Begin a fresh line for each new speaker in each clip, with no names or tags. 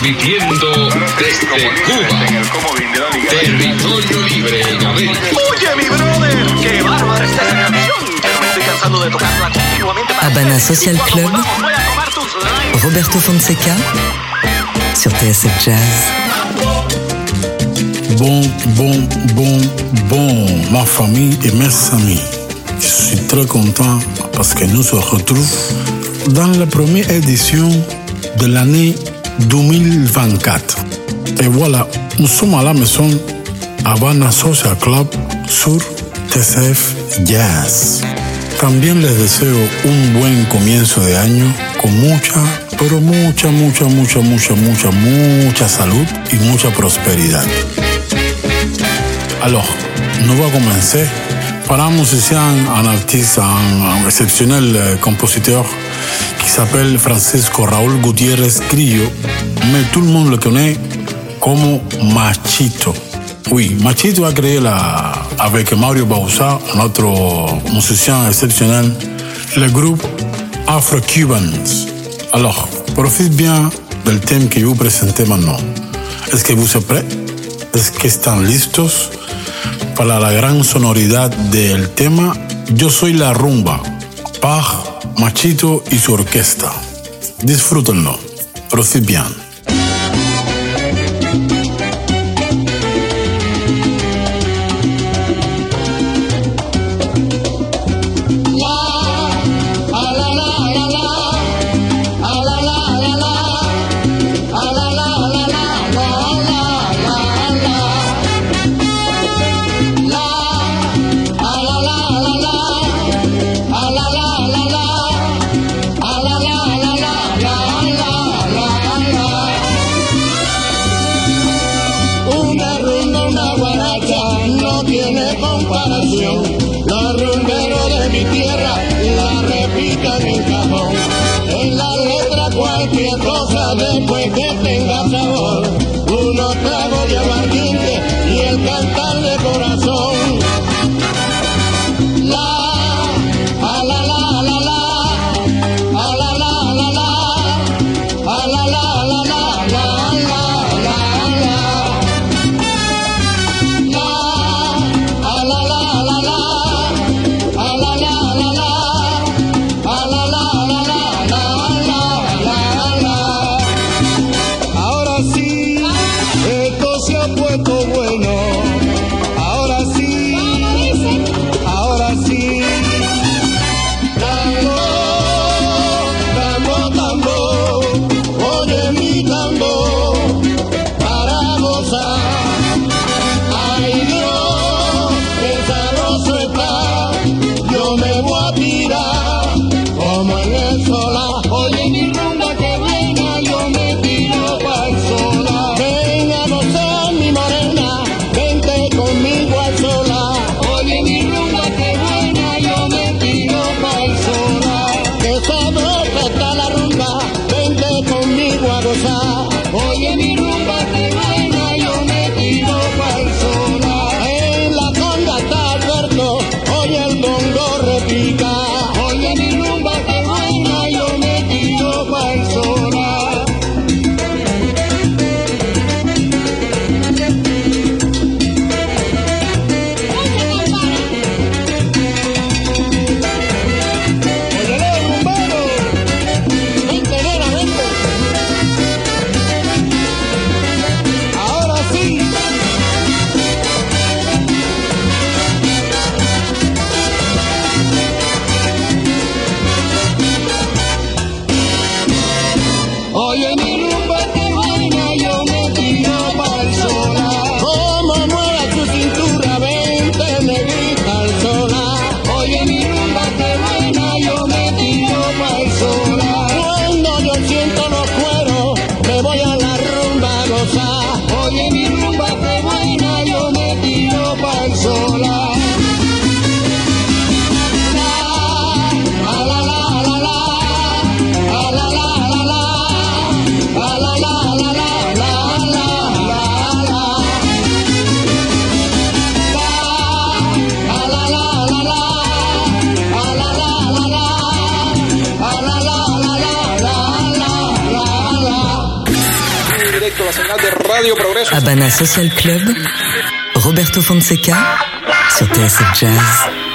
transmitiendo desde Cuba. Territorio libre en América.
Oye, mi brother, qué bárbara está esa canción. Pero me estoy cansando de tocarla continuamente. para-
Habana Social Club.
volvamos, voy a tomar tus likes.
Roberto Fonseca sur TSF Jazz.
Bon, bon, bon, bon, ma famille et mes amis. Je suis très content parce que nous se retrouvons dans la première édition de l'année 2024. Et voilà, nous sommes à la maison Havana Social Club sur TCF Jazz. También les deseo un buen comienzo de año con mucha, pero mucha, mucha, mucha, mucha, mucha, mucha salud y mucha prosperidad. Alors, nous va commencer par un musicien, un artiste, un, un exceptionnel euh, compositeur qui s'appelle Francisco Raúl Gutiérrez Grillo, mais tout le monde le connaît comme Machito. Oui, Machito a créé la, avec Mario Bausa, notre musicien exceptionnel, le groupe Afro-Cubans. Alors, profite bien del thème que vous présenter maintenant. Est-ce que vous êtes? ¿Es que están listos para la gran sonoridad del tema Yo soy la rumba, Paj, Machito y su orquesta? Disfrútenlo. Profit
Habana Social Club, Roberto Fonseca sur TSF Jazz.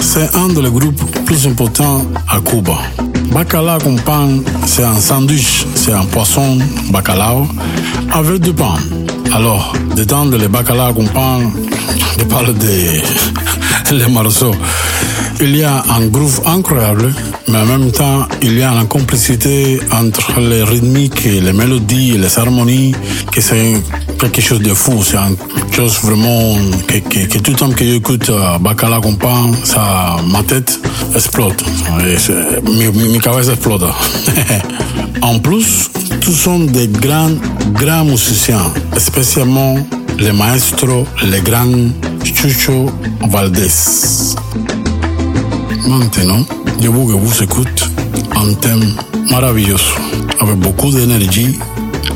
C'est un des groupes plus importants à Cuba. Bacalao con pan, c'est un sandwich, c'est un poisson bacalao avec du pain. Alors, dedans de le bacalao con pan, je parle de les morceaux. Il y a un groove incroyable, mais en même temps, il y a une complicité entre les rythmiques, les mélodies, les harmonies, que c'est quelque chose de fou. C'est une chose vraiment que, que, que tout le temps que j'écoute euh, Bacala Compan, ça, ma tête c'est- mi, cabeza explota. en plus, tous sont des grands, grands musiciens, spécialement les maestros, les grands Chucho Valdés. Maintenant, je veux que vous écoutez un thème merveilleux, avec beaucoup d'énergie,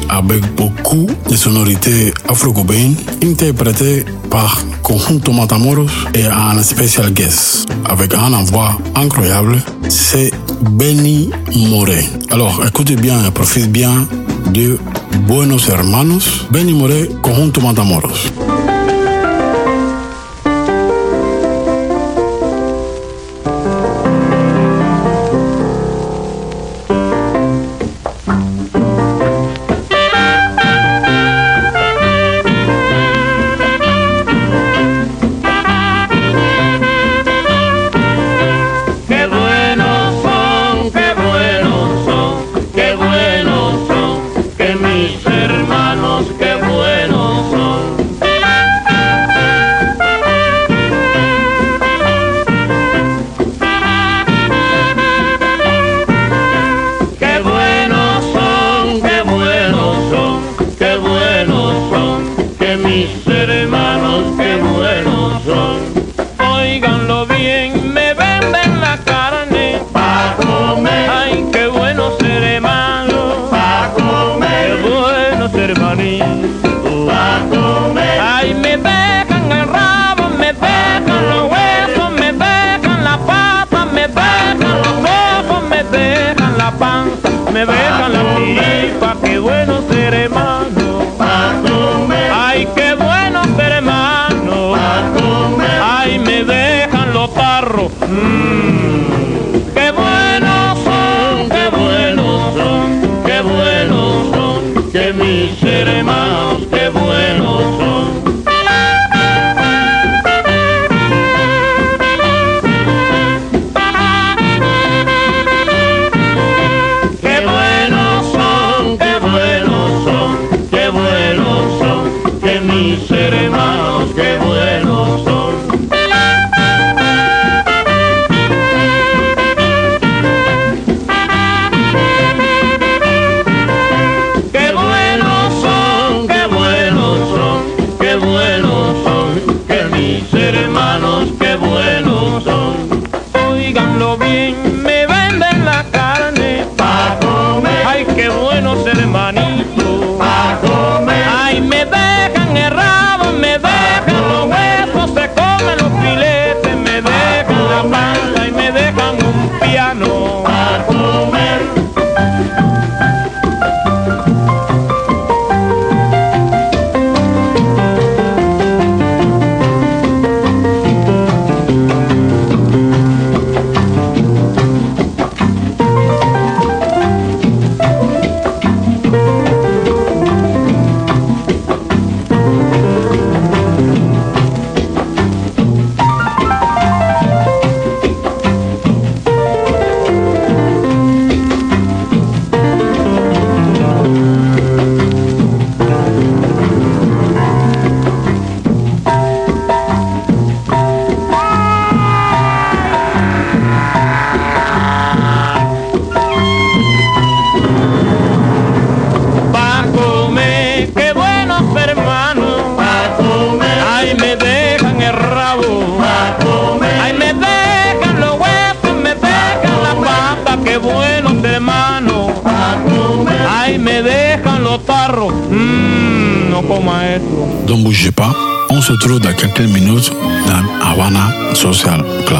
avec beaucoup de sonorités afro-cubaines, interprété par Conjunto Matamoros et un spécial guest, avec un voix incroyable, c'est Benny Moré. Alors, écoutez bien et profitez bien de Buenos Hermanos, Benny Moré, Conjunto Matamoros.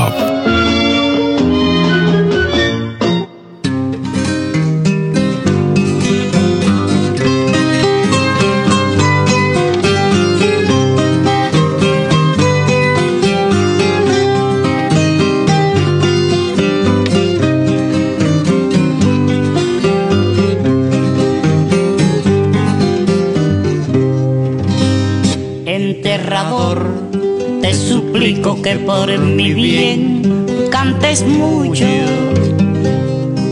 up. por mi bien. cantes mucho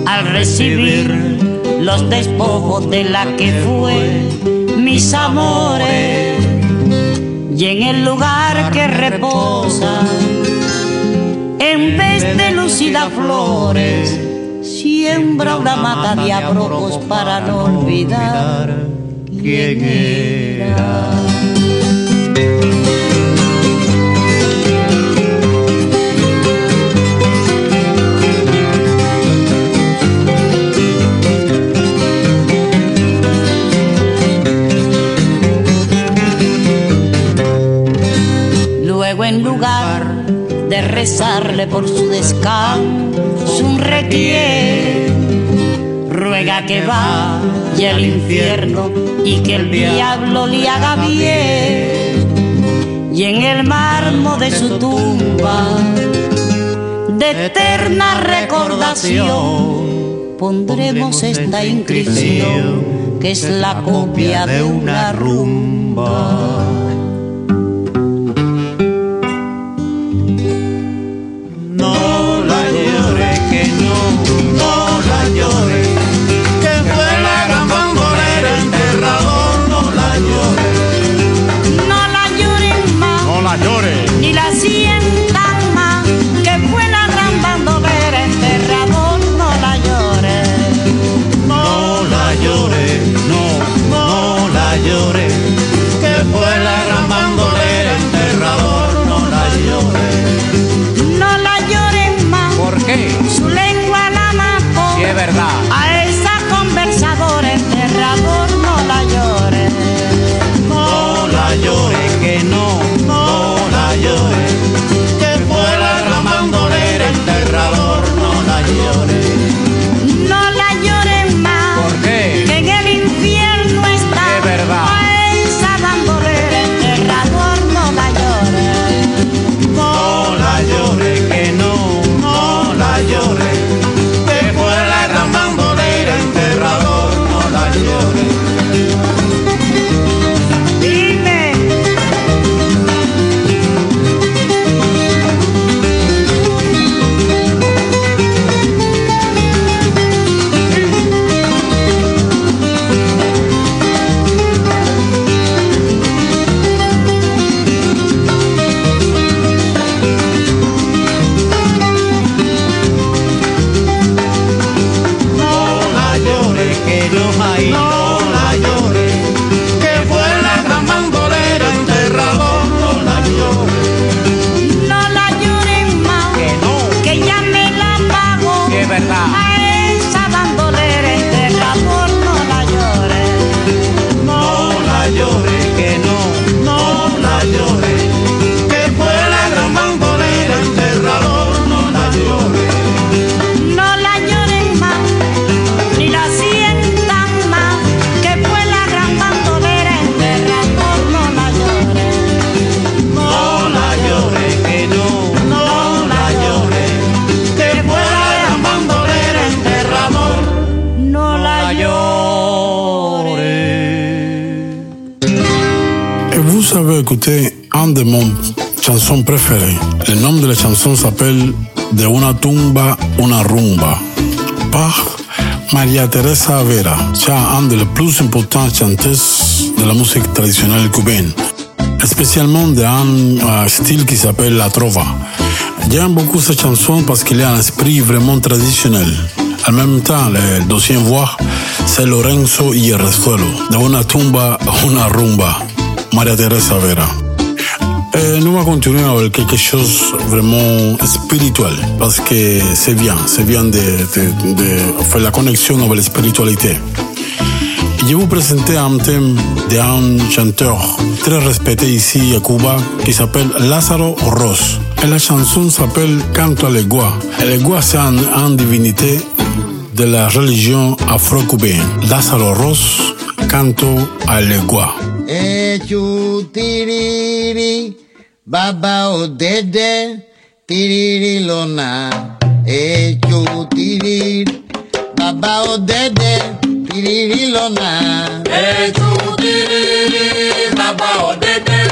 al recibir los despojos de la que fue mis amores. y en el lugar que reposa en vez de lucida flores siembra una mata de abrojos para no olvidar quién era. rezarle por su descanso un requiem. Ruega que vaya al infierno y que el diablo le haga bien. Y en el marmo de su tumba, de eterna recordación, pondremos esta inscripción que es la copia de una rumba.
De chanson s'appelle De una tumba, una rumba par Maria Teresa Vera, un des plus importantes chanteuses de la musique traditionnelle cubaine, spécialement d'un euh, style qui s'appelle la trova. J'aime beaucoup cette chanson parce qu'il a un esprit vraiment traditionnel. En même temps, le deuxième voix, c'est Lorenzo y el Resuelo, de una tumba, una rumba, Maria Teresa Vera. Et nous allons continuer avec quelque chose vraiment spirituel, parce que c'est bien, c'est bien de, faire la connexion avec la spiritualité. Je vais vous présenter un thème d'un chanteur très respecté ici à Cuba qui s'appelle Lázaro Ross. Et la chanson s'appelle Canto a l'Egua. L'Egua, c'est une un divinité de la religion afro-cubaine. Lázaro Ross, Canto a l'Egua.
ẹ̀jú tìrìrì bàbá ọ̀dẹ́dẹ́ tìrìrì lọ́nà ẹ̀jú tìrìrì bàbá ọ̀dẹ́dẹ́ tìrìrì lọ́nà.
ẹ̀jú Tiriri bàbá ọ̀dẹ́dẹ́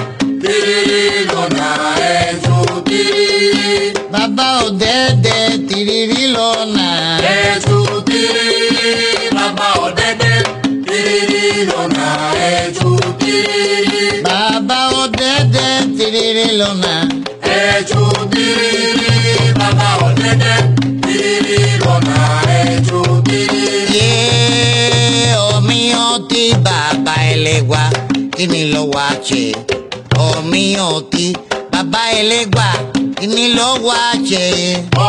tìrìrì
lọ́nà ẹ̀jú tìrìrì. bàbá ọ̀dẹ́dẹ́
tìrìrì lọ́nà. ẹ̀jú tìrìrì. biribiri ló máa. ẹjọ́ biribiri
bàbá ọ̀dẹ́dẹ́ biribiri lọ́nà ẹjọ́
biribiri. yé omi ọtí bàbá ẹlẹ́gbà kí ni lọ́wọ́
àṣẹ omi ọtí bàbá ẹlẹ́gbà kìíní ló wá jẹ.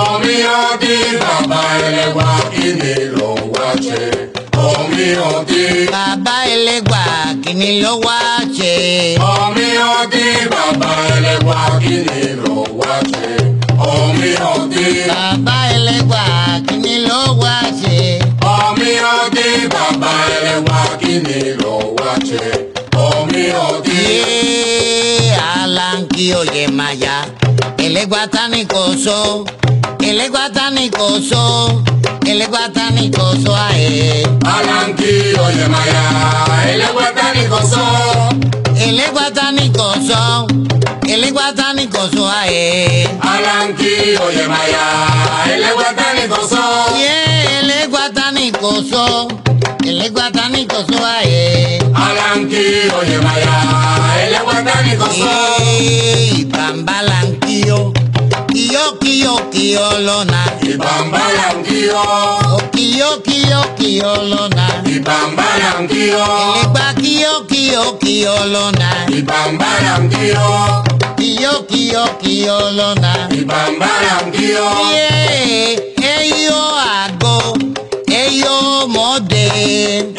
omi ọdí bàbá ẹlẹ́wà kìíní ló wá jẹ
omi òdì. bàbá ẹlẹ́gbà kìíní ló wá ṣe. omi òdì
bàbá ẹlẹ́gbà kìíní ló wá ṣe.
omi òdì. bàbá ẹlẹ́gbà kìíní ló wá ṣe. omi òdì bàbá ẹlẹ́gbà kìíní ló wá ṣe. omi òdì.
yéé alanki oyè máa yá. El es guatanicoso, él es guatanicoso, él es guatanicoso.
Alanqui, oye maya, él es
guatanicoso. Él es guatanicoso, él es guatanicoso.
Alanqui, oye maya, él es
guatanicoso. Yeah, él es guatanicoso, él es guatanicoso.
Alanqui, oye maya.
Ibambalangio, kio kio kio lona. Ibambalangio, kio kio kio lona.
Ibambalangio,
elegba kio kio kio lona.
Ibambalangio,
kio kio kio lona.
Ibambalangio,
yeah, eyo ago, eyo mode.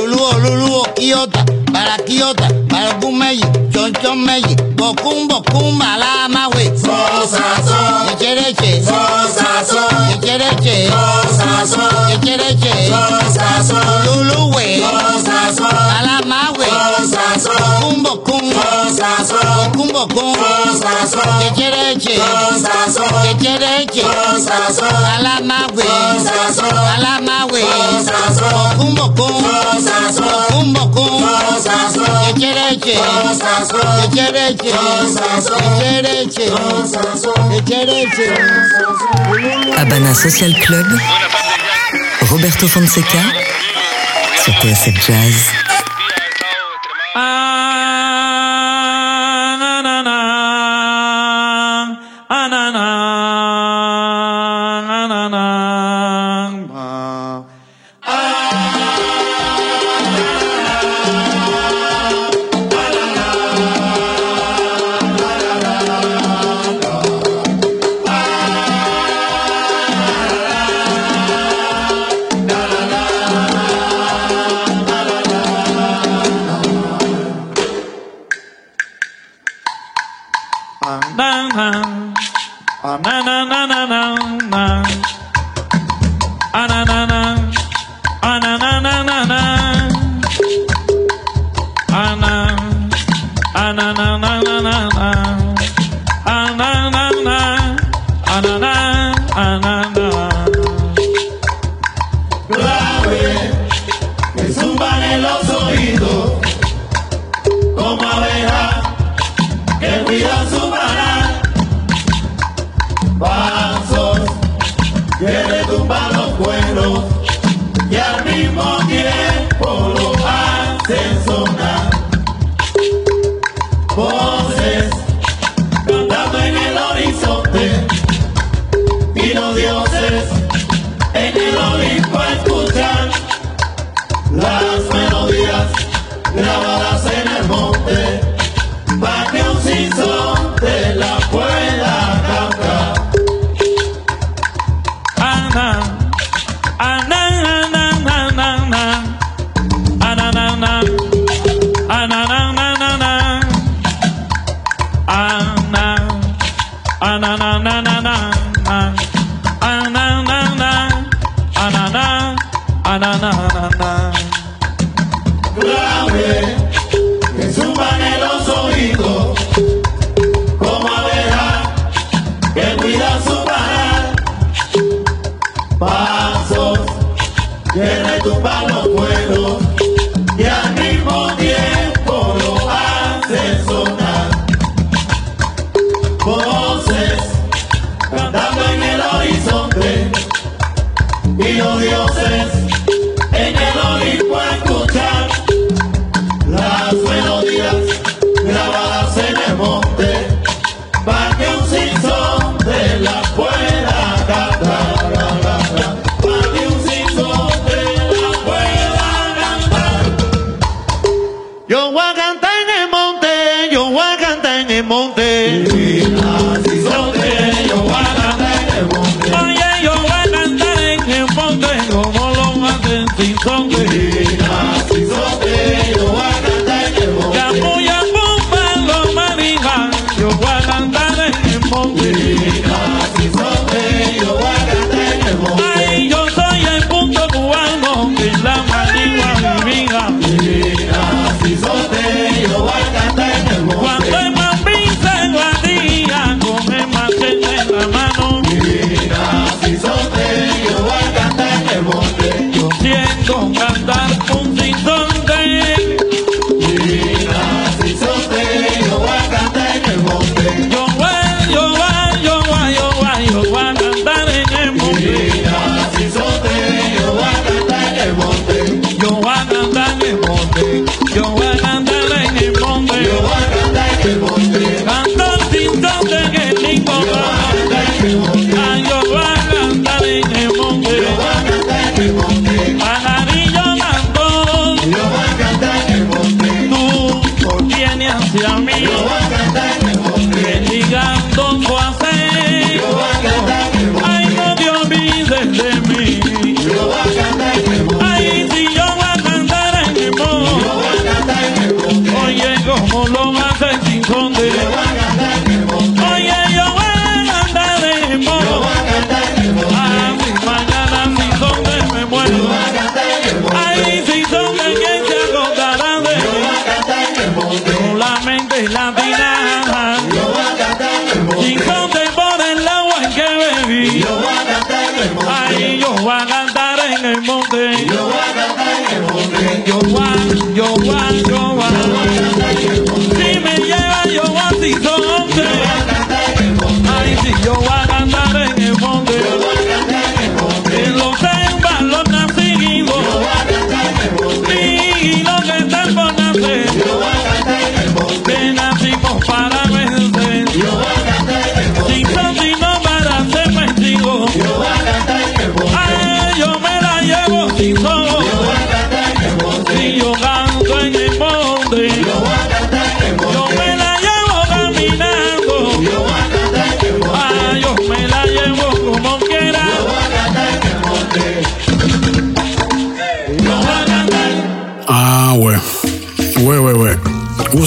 olúwo olúwo kíyọ̀tà bàrà kíyọ̀tà bàrọ̀gún mẹ́yìn jọ̀njọ́ mẹ́yìn bọ̀kún bọ̀kún màlá máwé.
sọ́sàsọ́.
ìṣẹ́rẹ́ṣẹ́.
sọ́sàsọ́.
ìṣẹ́rẹ́ṣẹ́.
sọ́sàsọ́.
ìṣẹ́rẹ́ṣẹ́.
sọ́sàsọ́.
Habana Social Club, Roberto Fonseca. Sur TSF Jazz. na na na na na na.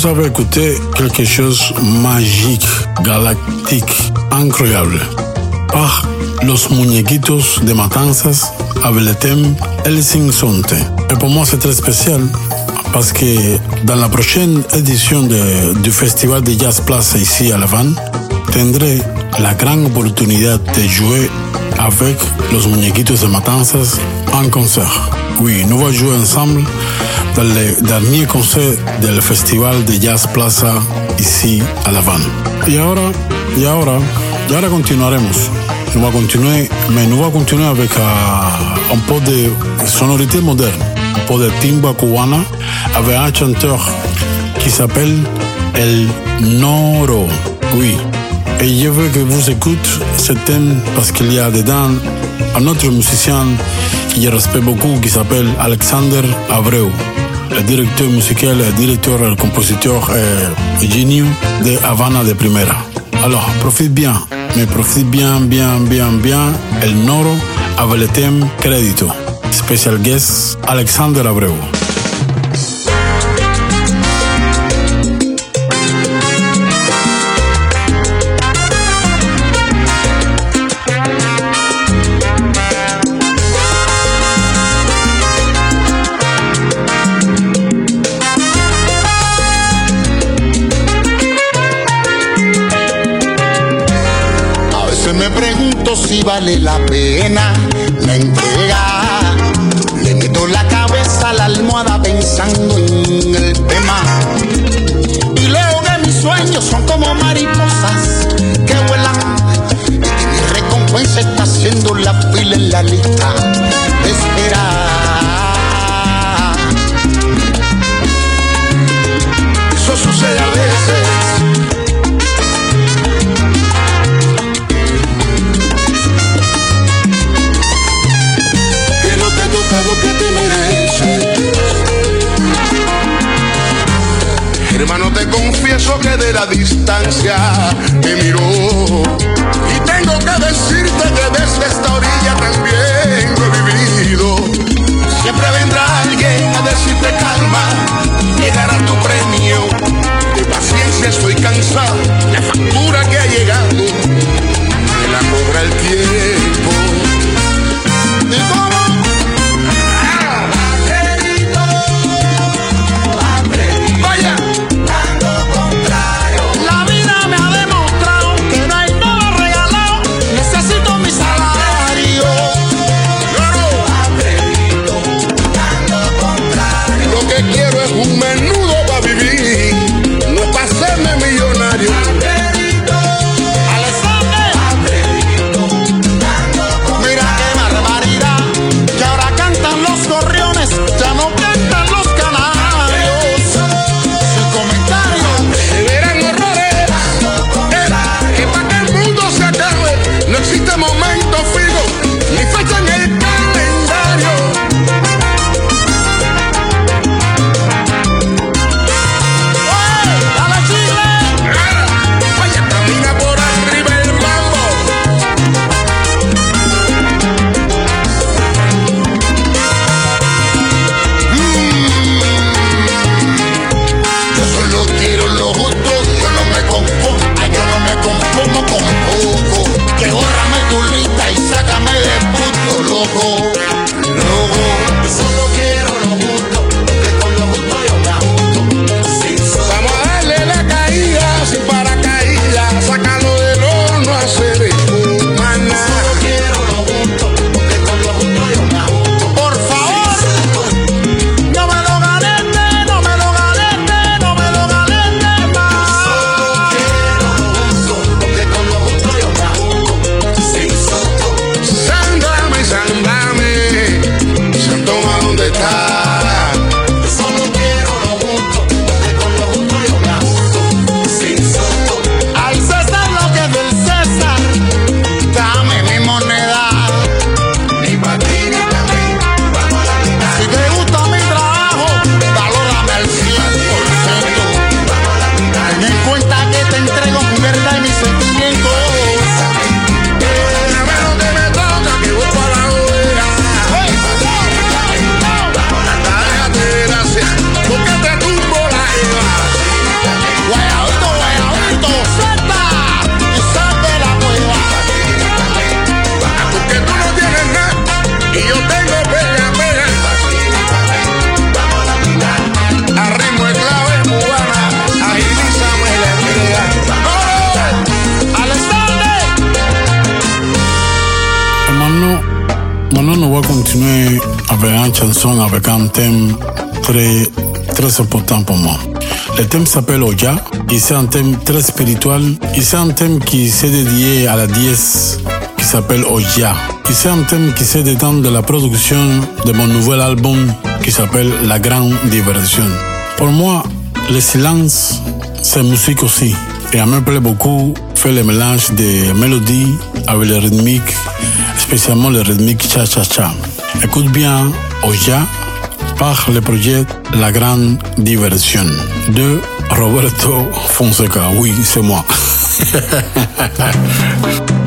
Vous avez écouté quelque chose magique, galactique, incroyable. par Los Muñequitos de Matanzas avec le thème El Sinsonte. Et pour moi, c'est très spécial parce que dans la prochaine édition du Festival de Jazz Place ici à La Havane, la grande opportunité de jouer avec Los Muñequitos de Matanzas en concert. Oui, nous allons jouer ensemble le dernier concert del Festival de Jazz Plaza ici à La Havane. Y ahora, y ahora, y ahora continuaremos. Nous allons continuer, mais nous allons continuer avec euh, un peu de sonorité moderne, un peu de timba cubana, avec un chanteur qui s'appelle El Noro. Oui. Et je veux que vous écoutez ce thème parce qu'il y a dedans un autre musicien que je respecte beaucoup qui s'appelle Alexander Abreu, directeur musical, le directeur, le compositeur et génie de Havana de Primera. Alors, profite bien, mais profite bien, bien, bien, bien, El Noro avec le thème Crédito. Special guest Alexander Abreu.
Si vale la pena la entrega. Le meto la cabeza a la almohada pensando en el tema. Y luego que mis sueños son como mariposas que vuelan. Y que mi recompensa está haciendo la fila en la lista que de la distancia me miró. Y tengo que decirte que desde esta orilla también lo he vivido. Siempre vendrá alguien a decirte calma, llegará tu premio.
Thème s'appelle Oya et c'est un thème très spirituel et c'est un thème qui s'est dédié à la déesse qui s'appelle Oya. Et c'est un thème qui s'est dedans de la production de mon nouvel album qui s'appelle La Grande Diversion. Pour moi, le silence, c'est musique aussi. Et ça me plaît beaucoup faire le mélange des mélodies avec les rythmiques, spécialement les rythmiques cha-cha-cha. Écoute bien Oya par le projet La Grande Diversion de Roberto Fonseca. Oui, c'est moi.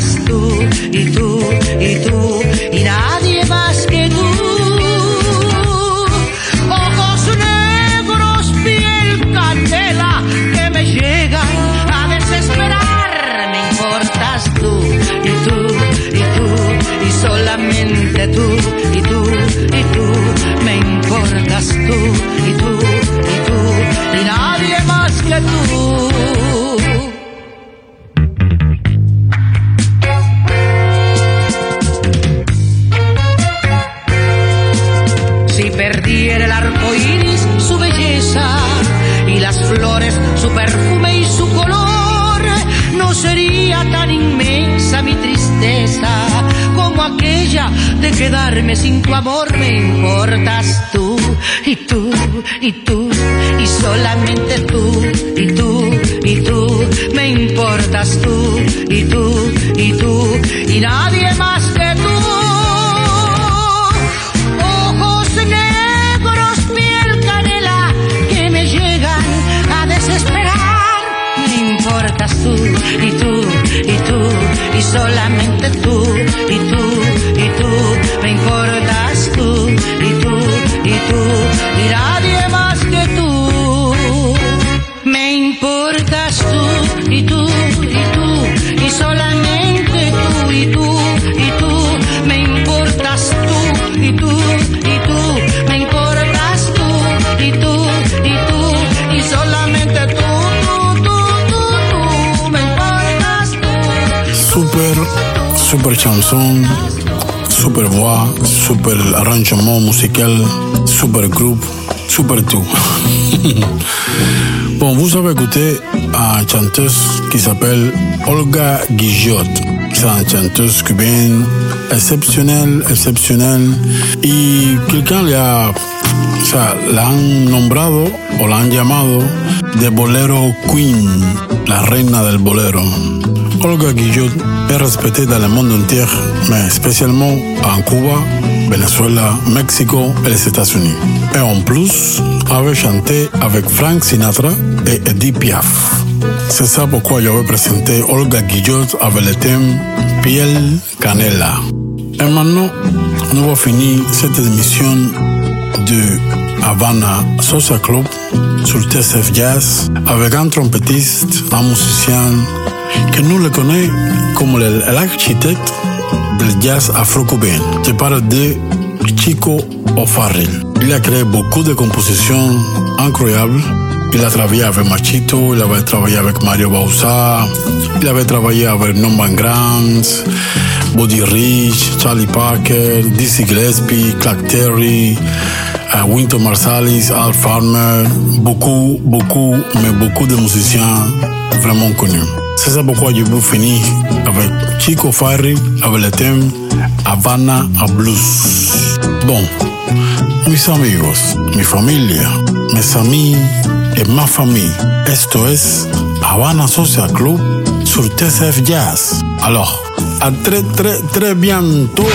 tú y tú y tú y nadie más que tú. Ojos negros, piel candela que me llegan a desesperar. Me importas tú y tú y tú y solamente tú y tú y tú. Me importas tú y tú y tú y tú y solamente tú y tú y tú. Me importas tú y tú y tú. Me importas tú y tú y tú y solamente tú, tú, tú, tú, tú. Me importas tú.
Super, super chanson, super voix, super arrangement musical, super groupe, super tout. bon, vous avez écouté une chanteuse qui s'appelle Olga Guillot. C'est une chanteuse cubaine exceptionnelle, exceptionnelle. Y quelqu'un le ha, o sea, la nombrado la llamado de bolero queen, la reina del bolero. Olga Guillot est respectée dans le monde entier, mais spécialement en Cuba, Venezuela, Mexico et les États-Unis. Et en plus, avait chanté avec Frank Sinatra et Edith Piaf. C'est ça pourquoi je vais présenter Olga Guillot avec le thème Piel Canela. Et maintenant, nous allons finir cette émission de Havana Social Club sur TSF Jazz avec un trompettiste, un musicien que nous le connaissons comme l'architecte del jazz afro-cubain. Je parle de Chico O'Farrill. Il a créé beaucoup de compositions incroyables. Il a travaillé avec Machito, il avait travaillé avec Mario Bausa, il avait travaillé avec Norman Grant, Buddy Rich, Charlie Parker, Dizzy Gillespie, Clark Terry, Winter Marsalis, Al Farmer, beaucoup, beaucoup, mais beaucoup de musiciens vraiment connus. C'est ça pourquoi je veux finir avec Chico Farri, avec le thème Havana a Blues. Bon, mis amigos, mi familia, mis amis et ma famille, esto es Havana Social Club sur TCF Jazz. Alors, à très très très bientôt.